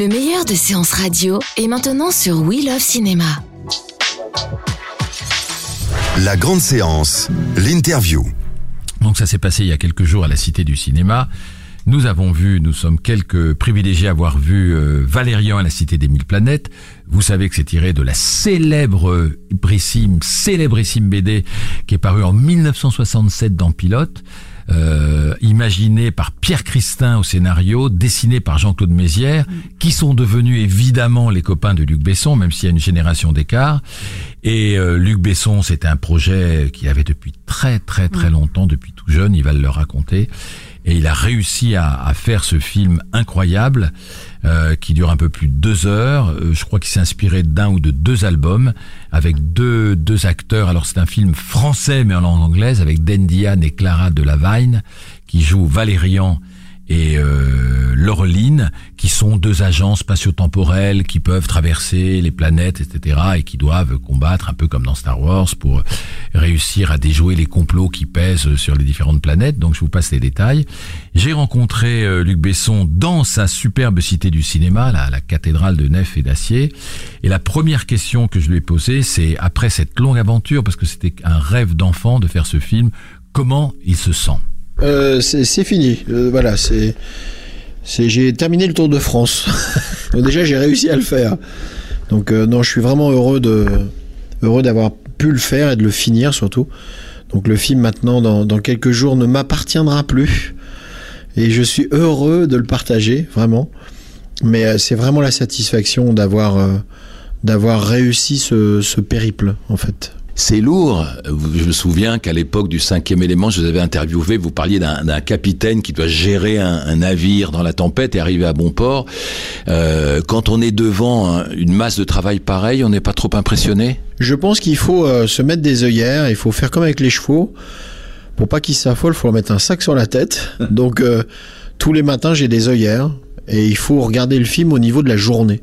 Le meilleur de séances radio est maintenant sur We Love Cinéma. La grande séance, l'interview. Donc ça s'est passé il y a quelques jours à la Cité du Cinéma. Nous avons vu, nous sommes quelques privilégiés à avoir vu euh, Valérian à la Cité des Mille Planètes. Vous savez que c'est tiré de la célèbre brissime, célébrissime BD qui est parue en 1967 dans Pilote. Euh, imaginé par Pierre Christin au scénario, dessiné par Jean-Claude Mézières, qui sont devenus évidemment les copains de Luc Besson, même s'il y a une génération d'écart. Et euh, Luc Besson, c'était un projet qu'il avait depuis très très très longtemps, depuis tout jeune, il va le raconter. Et il a réussi à, à faire ce film incroyable euh, qui dure un peu plus de deux heures. Euh, je crois qu'il s'est inspiré d'un ou de deux albums avec deux, deux acteurs. Alors c'est un film français mais en langue anglaise avec Den Diane et Clara Delavigne qui jouent Valérian et euh, qui sont deux agents spatio-temporels qui peuvent traverser les planètes, etc., et qui doivent combattre un peu comme dans Star Wars pour réussir à déjouer les complots qui pèsent sur les différentes planètes. Donc je vous passe les détails. J'ai rencontré euh, Luc Besson dans sa superbe cité du cinéma, la, la cathédrale de nef et d'acier. Et la première question que je lui ai posée, c'est après cette longue aventure, parce que c'était un rêve d'enfant de faire ce film, comment il se sent? Euh, c'est fini. Euh, voilà, c'est. J'ai terminé le Tour de France. Déjà, j'ai réussi à le faire. Donc euh, non, je suis vraiment heureux d'avoir pu le faire et de le finir surtout. Donc le film maintenant, dans, quelques jours, ne m'appartiendra plus. Et je suis heureux de le partager, vraiment. Mais c'est vraiment la satisfaction d'avoir d'avoir réussi ce, ce périple, en fait. C'est lourd. Je me souviens qu'à l'époque du cinquième élément, je vous avais interviewé, vous parliez d'un capitaine qui doit gérer un, un navire dans la tempête et arriver à bon port. Euh, quand on est devant un- une masse de travail pareille, on n'est pas trop impressionné? Je pense qu'il faut euh, se mettre des œillères, il faut faire comme avec les chevaux. Pour pas qu'ils s'affolent, il faut leur mettre un sac sur la tête. Donc euh, tous les matins, j'ai des œillères et il faut regarder le film au niveau de la journée.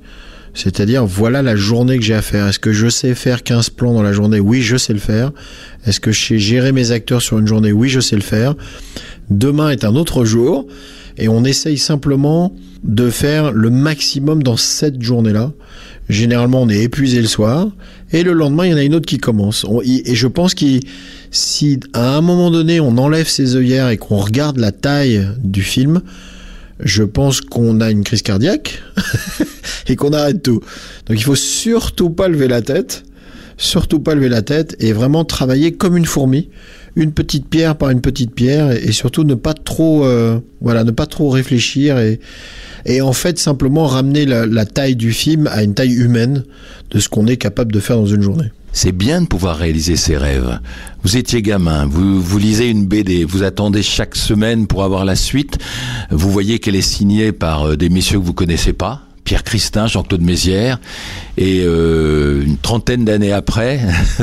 C'est-à-dire, voilà la journée que j'ai à faire. Est-ce que je sais faire 15 plans dans la journée? Oui, je sais le faire. Est-ce que je sais gérer mes acteurs sur une journée? Oui, je sais le faire. Demain est un autre jour et on essaye simplement de faire le maximum dans cette journée-là. Généralement, on est épuisé le soir et le lendemain, il y en a une autre qui commence. Et je pense que si à un moment donné, on enlève ses œillères et qu'on regarde la taille du film, je pense qu'on a une crise cardiaque et qu'on arrête tout. Donc il faut surtout pas lever la tête, surtout pas lever la tête et vraiment travailler comme une fourmi, une petite pierre par une petite pierre et, surtout ne pas trop, euh, voilà, ne pas trop réfléchir et en fait simplement ramener la, la taille du film à une taille humaine de ce qu'on est capable de faire dans une journée. C'est bien de pouvoir réaliser ses rêves. Vous étiez gamin, vous, vous lisez une BD, vous attendez chaque semaine pour avoir la suite. Vous voyez qu'elle est signée par euh, des messieurs que vous connaissez pas. Pierre Christin, Jean-Claude Mézières, et euh, une trentaine d'années après,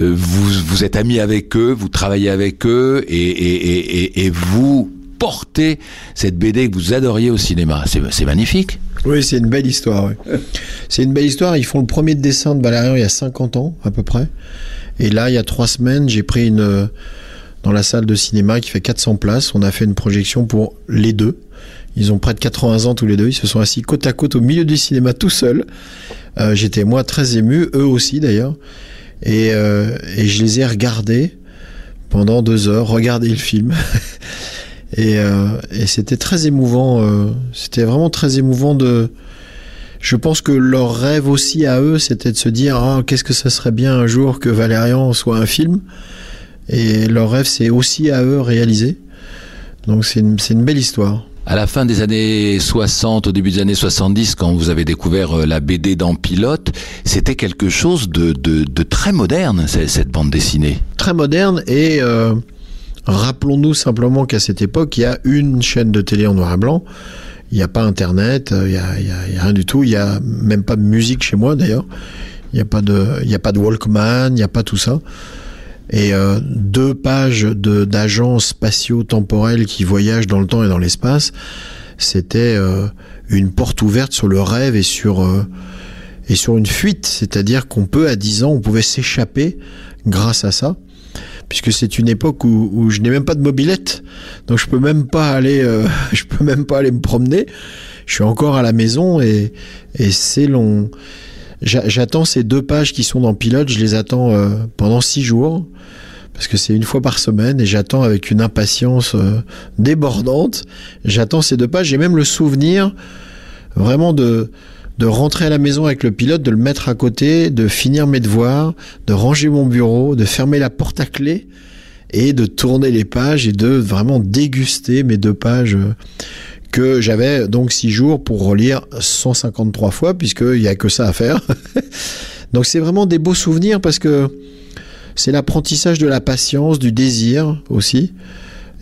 euh, vous, vous êtes amis avec eux, vous travaillez avec eux, et, et, et, et, et vous portez cette BD que vous adoriez au cinéma. C'est magnifique. Oui, c'est une belle histoire. oui. C'est une belle histoire. Ils font le premier dessin de Valérian il y a 50 ans à peu près. Et là, il y a trois semaines, j'ai pris une euh, dans la salle de cinéma qui fait 400 places. On a fait une projection pour les deux. Ils ont près de 80 ans tous les deux. Ils se sont assis côte à côte au milieu du cinéma tout seuls. Euh, J'étais moi très ému, eux aussi d'ailleurs. Et, euh, et je les ai regardés pendant deux heures, regarder le film. Et, euh, et c'était très émouvant. c'était vraiment très émouvant de. Je pense que leur rêve aussi à eux, c'était de se dire ah qu'est-ce que ça serait bien un jour que Valérian soit un film. Et leur rêve, c'est aussi à eux réalisé. Donc c'est une belle histoire. À la fin des années 60, au début des années 70, quand vous avez découvert euh, la BD dans Pilote, c'était quelque chose de, de, de très moderne, cette bande dessinée. Très moderne et euh, Rappelons-nous simplement qu'à cette époque, il y a une chaîne de télé en noir et blanc. Il n'y a pas Internet, il n'y a, rien du tout. Il n'y a même pas de musique chez moi d'ailleurs. Il n'y a a pas de Walkman, il n'y a pas tout ça. Et euh, deux pages d'agents spatiaux temporels qui voyagent dans le temps et dans l'espace, c'était euh, une porte ouverte sur le rêve et sur euh, et sur une fuite. C'est-à-dire qu'on peut à 10 ans, on pouvait s'échapper grâce à ça puisque c'est une époque où, où je n'ai même pas de mobilette, donc je peux même pas aller, euh, je peux même pas aller me promener. Je suis encore à la maison et, et c'est long. J'attends ces deux pages qui sont dans Pilote, je les attends euh, pendant six jours parce que c'est une fois par semaine et j'attends avec une impatience euh, débordante. J'attends ces deux pages. J'ai même le souvenir vraiment de de rentrer à la maison avec le pilote, de le mettre à côté, de finir mes devoirs, de ranger mon bureau, de fermer la porte à clé et de tourner les pages et de vraiment déguster mes deux pages euh, que j'avais donc six jours pour relire 153 fois puisqu'il n'y a que ça à faire. donc c'est vraiment des beaux souvenirs parce que c'est l'apprentissage de la patience, du désir aussi.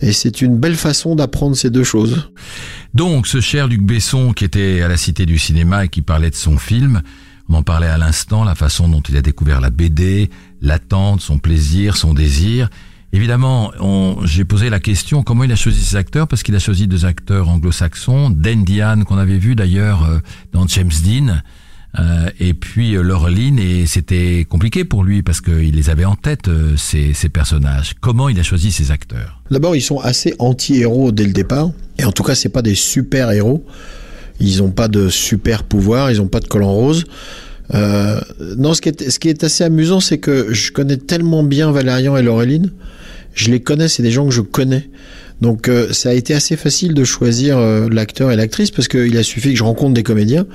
Et c'est une belle façon d'apprendre ces deux choses. Donc, ce cher Luc Besson qui était à la Cité du Cinéma et qui parlait de son film, on en parlait à l'instant, la façon dont il a découvert la BD, l'attente, son plaisir, son désir. Évidemment, j'ai posé la question comment il a choisi ses acteurs, parce qu'il a choisi deux acteurs anglo-saxons, Dan Diane qu'on avait vu d'ailleurs euh, dans James Dean, euh, et puis euh, Laureline, et c'était compliqué pour lui parce qu'il les avait en tête, ces, ces, personnages. Comment il a choisi ses acteurs? D'abord, ils sont assez anti-héros dès le départ, et en tout cas, c'est pas des super-héros. Ils n'ont pas de super pouvoir, ils n'ont pas de collant rose. Non, ce qui est, ce qui est assez amusant, c'est que je connais tellement bien Valérian et Laureline. Je les connais, c'est des gens que je connais. Donc euh, ça a été assez facile de choisir euh, l'acteur et l'actrice parce qu'il a suffi que je rencontre des comédiens.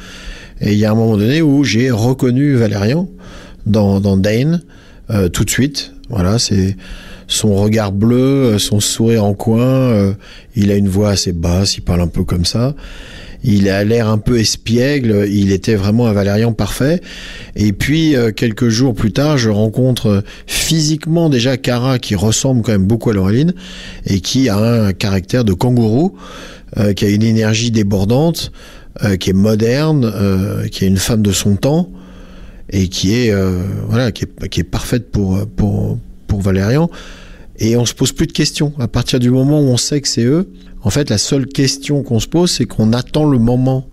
Et il y a un moment donné où j'ai reconnu Valérian dans, dans Dane euh, tout de suite. Voilà, c'est son regard bleu, son sourire en coin. il a une voix assez basse, il parle un peu comme ça il a l'air un peu espiègle, il était vraiment un Valérian parfait. Et puis euh, quelques jours plus tard, je rencontre physiquement déjà Cara qui ressemble quand même beaucoup à Laureline et qui a un caractère de kangourou, euh, qui a une énergie débordante, euh, qui est moderne, qui est une femme de son temps et qui est voilà qui est, qui est parfaite pour pour pour Valérian. Et on se pose plus de questions à partir du moment où on sait que c'est eux en fait, la seule question qu'on se pose, c'est qu'on attend le moment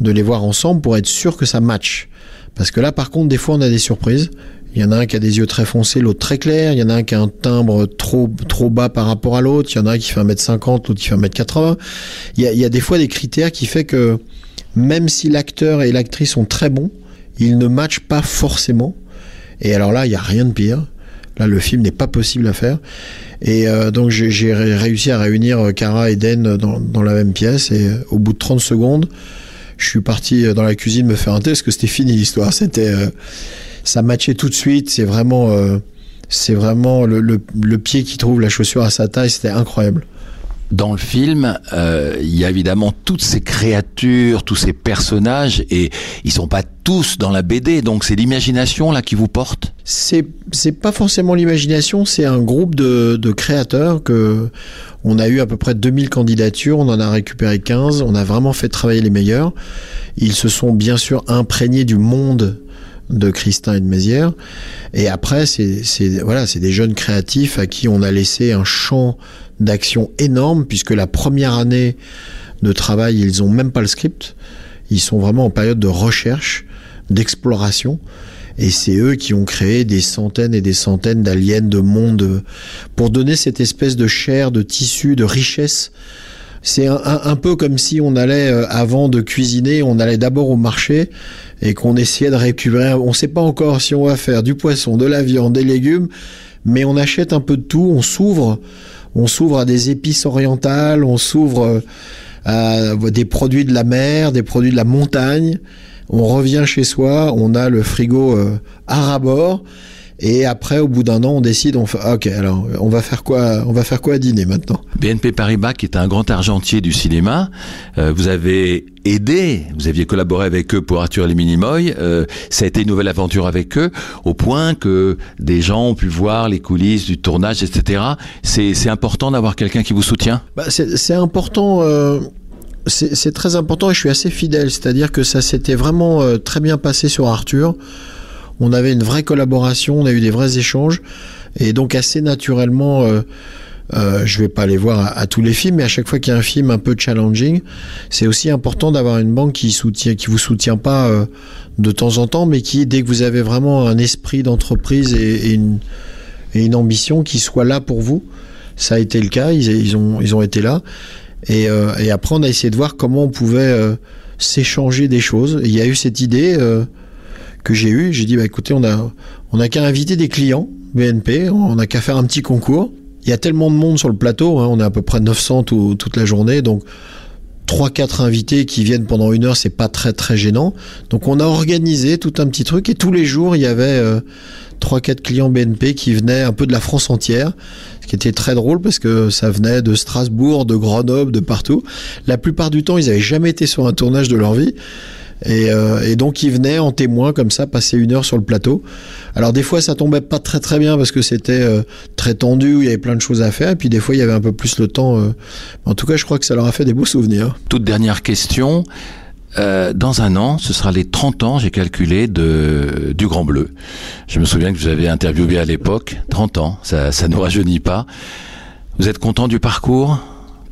de les voir ensemble pour être sûr que ça match. Parce que là, par contre, des fois, on a des surprises. Il y en a un qui a des yeux très foncés, l'autre très clair. Il y en a un qui a un timbre trop, trop bas par rapport à l'autre. Il y en a un qui fait 1m50, l'autre qui fait 1m80. Il y, a, il y a des fois des critères qui fait que même si l'acteur et l'actrice sont très bons, ils ne matchent pas forcément. Et alors là, il n'y a rien de pire. Là, le film n'est pas possible à faire. Et euh, donc, j'ai réussi à réunir Cara et Den dans, la même pièce. Et euh, au bout de 30 secondes, je suis parti dans la cuisine me faire un thé parce que c'était fini l'histoire. C'était, euh, ça matchait tout de suite. C'est vraiment, c'est vraiment le, le, pied qui trouve la chaussure à sa taille. C'était incroyable dans le film, euh, il y a évidemment toutes ces créatures, tous ces personnages, et ils sont pas tous dans la BD, donc c'est l'imagination là qui vous porte? C'est c'est pas forcément l'imagination, c'est un groupe de, de créateurs que on a eu à peu près 2000 candidatures, on en a récupéré 15, on a vraiment fait travailler les meilleurs. Ils se sont bien sûr imprégnés du monde de Christin et de Mézières. Et après, c'est voilà, c'est des jeunes créatifs à qui on a laissé un champ d'action énorme, puisque la première année de travail, ils ont même pas le script. Ils sont vraiment en période de recherche, d'exploration. Et c'est eux qui ont créé des centaines et des centaines d'aliens de monde pour donner cette espèce de chair, de tissu, de richesse. C'est un, peu comme si on allait, euh, avant de cuisiner, on allait d'abord au marché et qu'on essayait de récupérer. On ne sait pas encore si on va faire du poisson, de la viande, des légumes, mais on achète un peu de tout, on s'ouvre on s'ouvre à des épices orientales, on s'ouvre euh, à des produits de la mer, des produits de la montagne. On revient chez soi, on a le frigo euh, à rabord. Et après, au bout d'un an, on décide, on fait, ok, alors, on va faire quoi, on va faire quoi à dîner maintenant? BNP Paribas, qui est un grand argentier du cinéma, euh, vous avez aidé, vous aviez collaboré avec eux pour Arthur et les Minimoy, euh, ça a été une nouvelle aventure avec eux, au point que des gens ont pu voir les coulisses du tournage, etc. C'est important d'avoir quelqu'un qui vous soutient? Bah, C'est important. Euh, c'est très important et je suis assez fidèle. C'est-à-dire que ça s'était vraiment euh, très bien passé sur Arthur. On avait une vraie collaboration, on a eu des vrais échanges. Et donc assez naturellement, euh, euh, je vais pas aller voir à, tous les films, mais à chaque fois qu'il y a un film un peu challenging, c'est aussi important d'avoir une banque qui soutient, qui vous soutient pas euh, de temps en temps, mais qui, dès que vous avez vraiment un esprit d'entreprise et, une, ambition, qui soit là pour vous. Ça a été le cas, ils, ils ont, ils ont été là. Et, euh, et, après, on a essayé de voir comment on pouvait euh, s'échanger des choses. il y a eu cette idée euh, que j'ai eue. J'ai dit, bah, écoutez, on a, on a qu'à inviter des clients BNP, on a qu'à faire un petit concours. Il y a tellement de monde sur le plateau, hein, on est à peu près 900 toute la journée, donc 3-4 invités qui viennent pendant une heure, c'est pas très très gênant. Donc on a organisé tout un petit truc et tous les jours il y avait 3-4 clients BNP qui venaient un peu de la France entière, ce qui était très drôle parce que ça venait de Strasbourg, de Grenoble, de partout. La plupart du temps ils n'avaient jamais été sur un tournage de leur vie. Euh, et, donc ils venaient en témoin comme ça, passer une heure sur le plateau. Alors des fois ça tombait pas très très bien parce que c'était euh, très tendu, il y avait plein de choses à faire, et puis des fois il y avait un peu plus le temps. Euh. En tout cas je crois que ça leur a fait des beaux souvenirs. Toute dernière question. dans un an, ce sera les 30 ans, j'ai calculé, de, du Grand Bleu. Je me souviens que vous avez interviewé à l'époque, 30 ans, ça, ça ne rajeunit pas. Vous êtes content du parcours?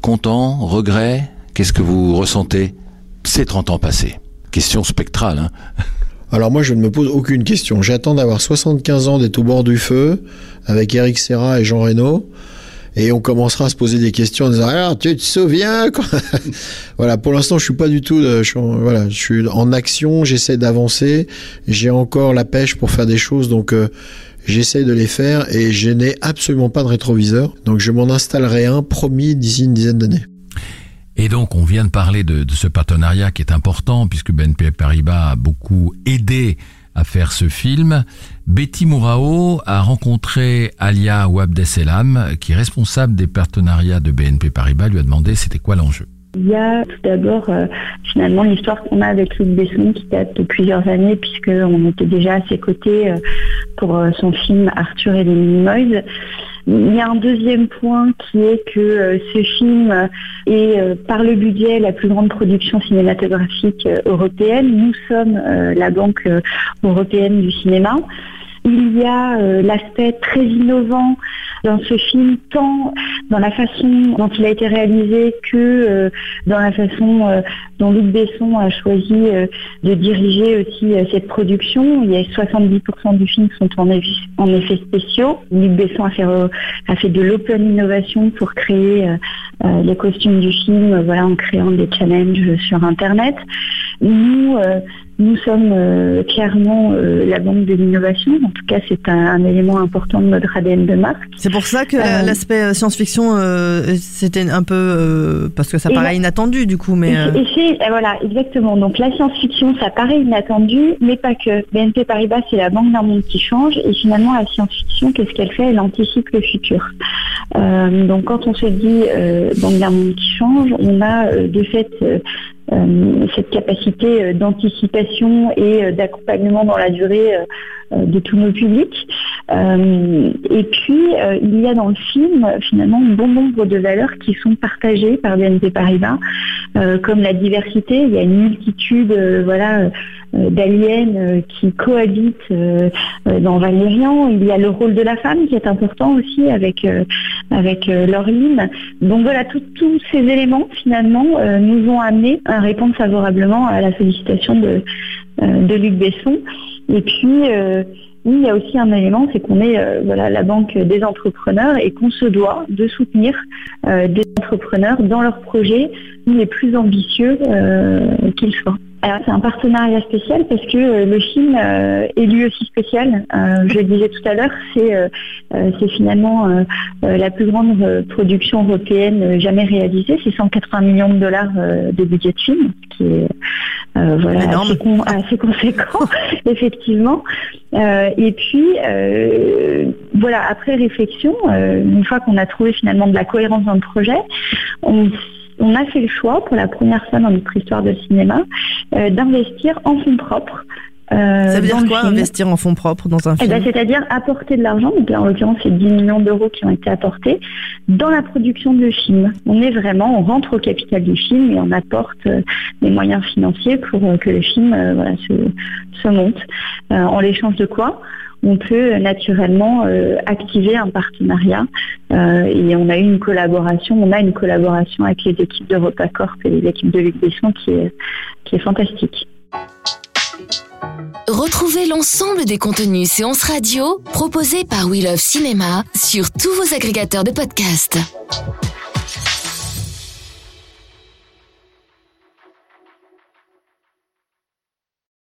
Content? Regret? Qu'est-ce que vous ressentez ces 30 ans passés? Question spectrale. Hein. Alors moi, je ne me pose aucune question. J'attends d'avoir 75 ans, d'être au bord du feu, avec Eric Serra et Jean Reno. Et on commencera à se poser des questions en disant ah, tu te souviens Voilà, pour l'instant, je suis pas du tout. je, suis en, voilà, je suis en action. J'essaie d'avancer. J'ai encore la pêche pour faire des choses, donc euh, j'essaie de les faire. Et je n'ai absolument pas de rétroviseur, donc je m'en installerai un promis d'ici une dizaine d'années. Et donc, on vient de parler de, ce partenariat qui est important puisque BNP Paribas a beaucoup aidé à faire ce film. Betty Mourao a rencontré Alia Wabdeselam, qui est responsable des partenariats de BNP Paribas, lui a demandé c'était quoi l'enjeu. Il y a tout d'abord euh, finalement l'histoire qu'on a avec Luc Besson qui date de plusieurs années puisqu'on était déjà à ses côtés euh, pour euh, son film Arthur et les Minimoys. Il y a un deuxième point qui est que euh, ce film est euh, par le budget la plus grande production cinématographique euh, européenne. Nous sommes la banque européenne du cinéma. Il y a l'aspect très innovant dans ce film, tant dans la façon dont il a été réalisé que euh, dans la façon euh, dont Luc Besson a choisi euh, de diriger aussi cette production. Il y a 70% du film sont en, effets spéciaux. Luc Besson a fait, a fait de l'open innovation pour créer les costumes du film voilà, en créant des challenges sur Internet. Nous, nous sommes euh, clairement euh, la banque de l'innovation. En tout cas, c'est un, élément important de notre ADN de marque. C'est pour ça que euh, l'aspect science-fiction, c'était un peu parce que ça paraît inattendu du coup. Mais et, voilà, exactement. Donc la science-fiction, ça paraît inattendu, mais pas que. BNP Paribas, c'est la banque d'un monde qui change, et finalement, la science-fiction, qu'est-ce qu'elle fait? Elle anticipe le futur. donc quand on se dit banque d'un monde qui change, on a de fait cette capacité euh, d'anticipation et euh, d'accompagnement dans la durée de tous nos publics. Et puis, il y a dans le film finalement bon nombre de valeurs qui sont partagées par BNP Paribas, comme la diversité. Il y a une multitude, voilà euh, d'aliens euh, qui cohabitent euh, dans Valérian. Il y a le rôle de la femme qui est important aussi avec avec Laureline. Donc voilà, tous ces éléments finalement nous ont amené à répondre favorablement à la sollicitation de, de Luc Besson. Et puis il y a aussi un élément, c'est qu'on est, voilà, la banque des entrepreneurs et qu'on se doit de soutenir des entrepreneurs dans leurs projets les plus ambitieux qu'ils soient. Alors c'est un partenariat spécial parce que euh, le film euh, est lui aussi spécial. Euh, je le disais tout à l'heure, c'est finalement la plus grande production européenne jamais réalisée. C'est 180 millions de dollars de budget de film, ce qui est voilà, assez, conséquent, effectivement. et puis, voilà, après réflexion, une fois qu'on a trouvé finalement de la cohérence dans le projet, on on a fait le choix, pour la première fois dans notre histoire de cinéma, euh, d'investir en fonds propres. euh, Ça veut dire quoi investir en fonds propres dans un eh ben, film? C'est-à-dire apporter de l'argent, donc là en l'occurrence c'est 10 millions d'euros qui ont été apportés, dans la production de film. On est vraiment, on rentre au capital du film et on apporte euh, des moyens financiers pour que le film voilà, se, se monte. En l'échange de quoi? On peut naturellement euh, activer un partenariat euh, et on a eu une collaboration, on a une collaboration avec les équipes de Repacorp et les équipes de Luc Besson qui est, qui est fantastique. Retrouvez l'ensemble des contenus séances radio proposés par We Love Cinéma sur tous vos agrégateurs de podcasts.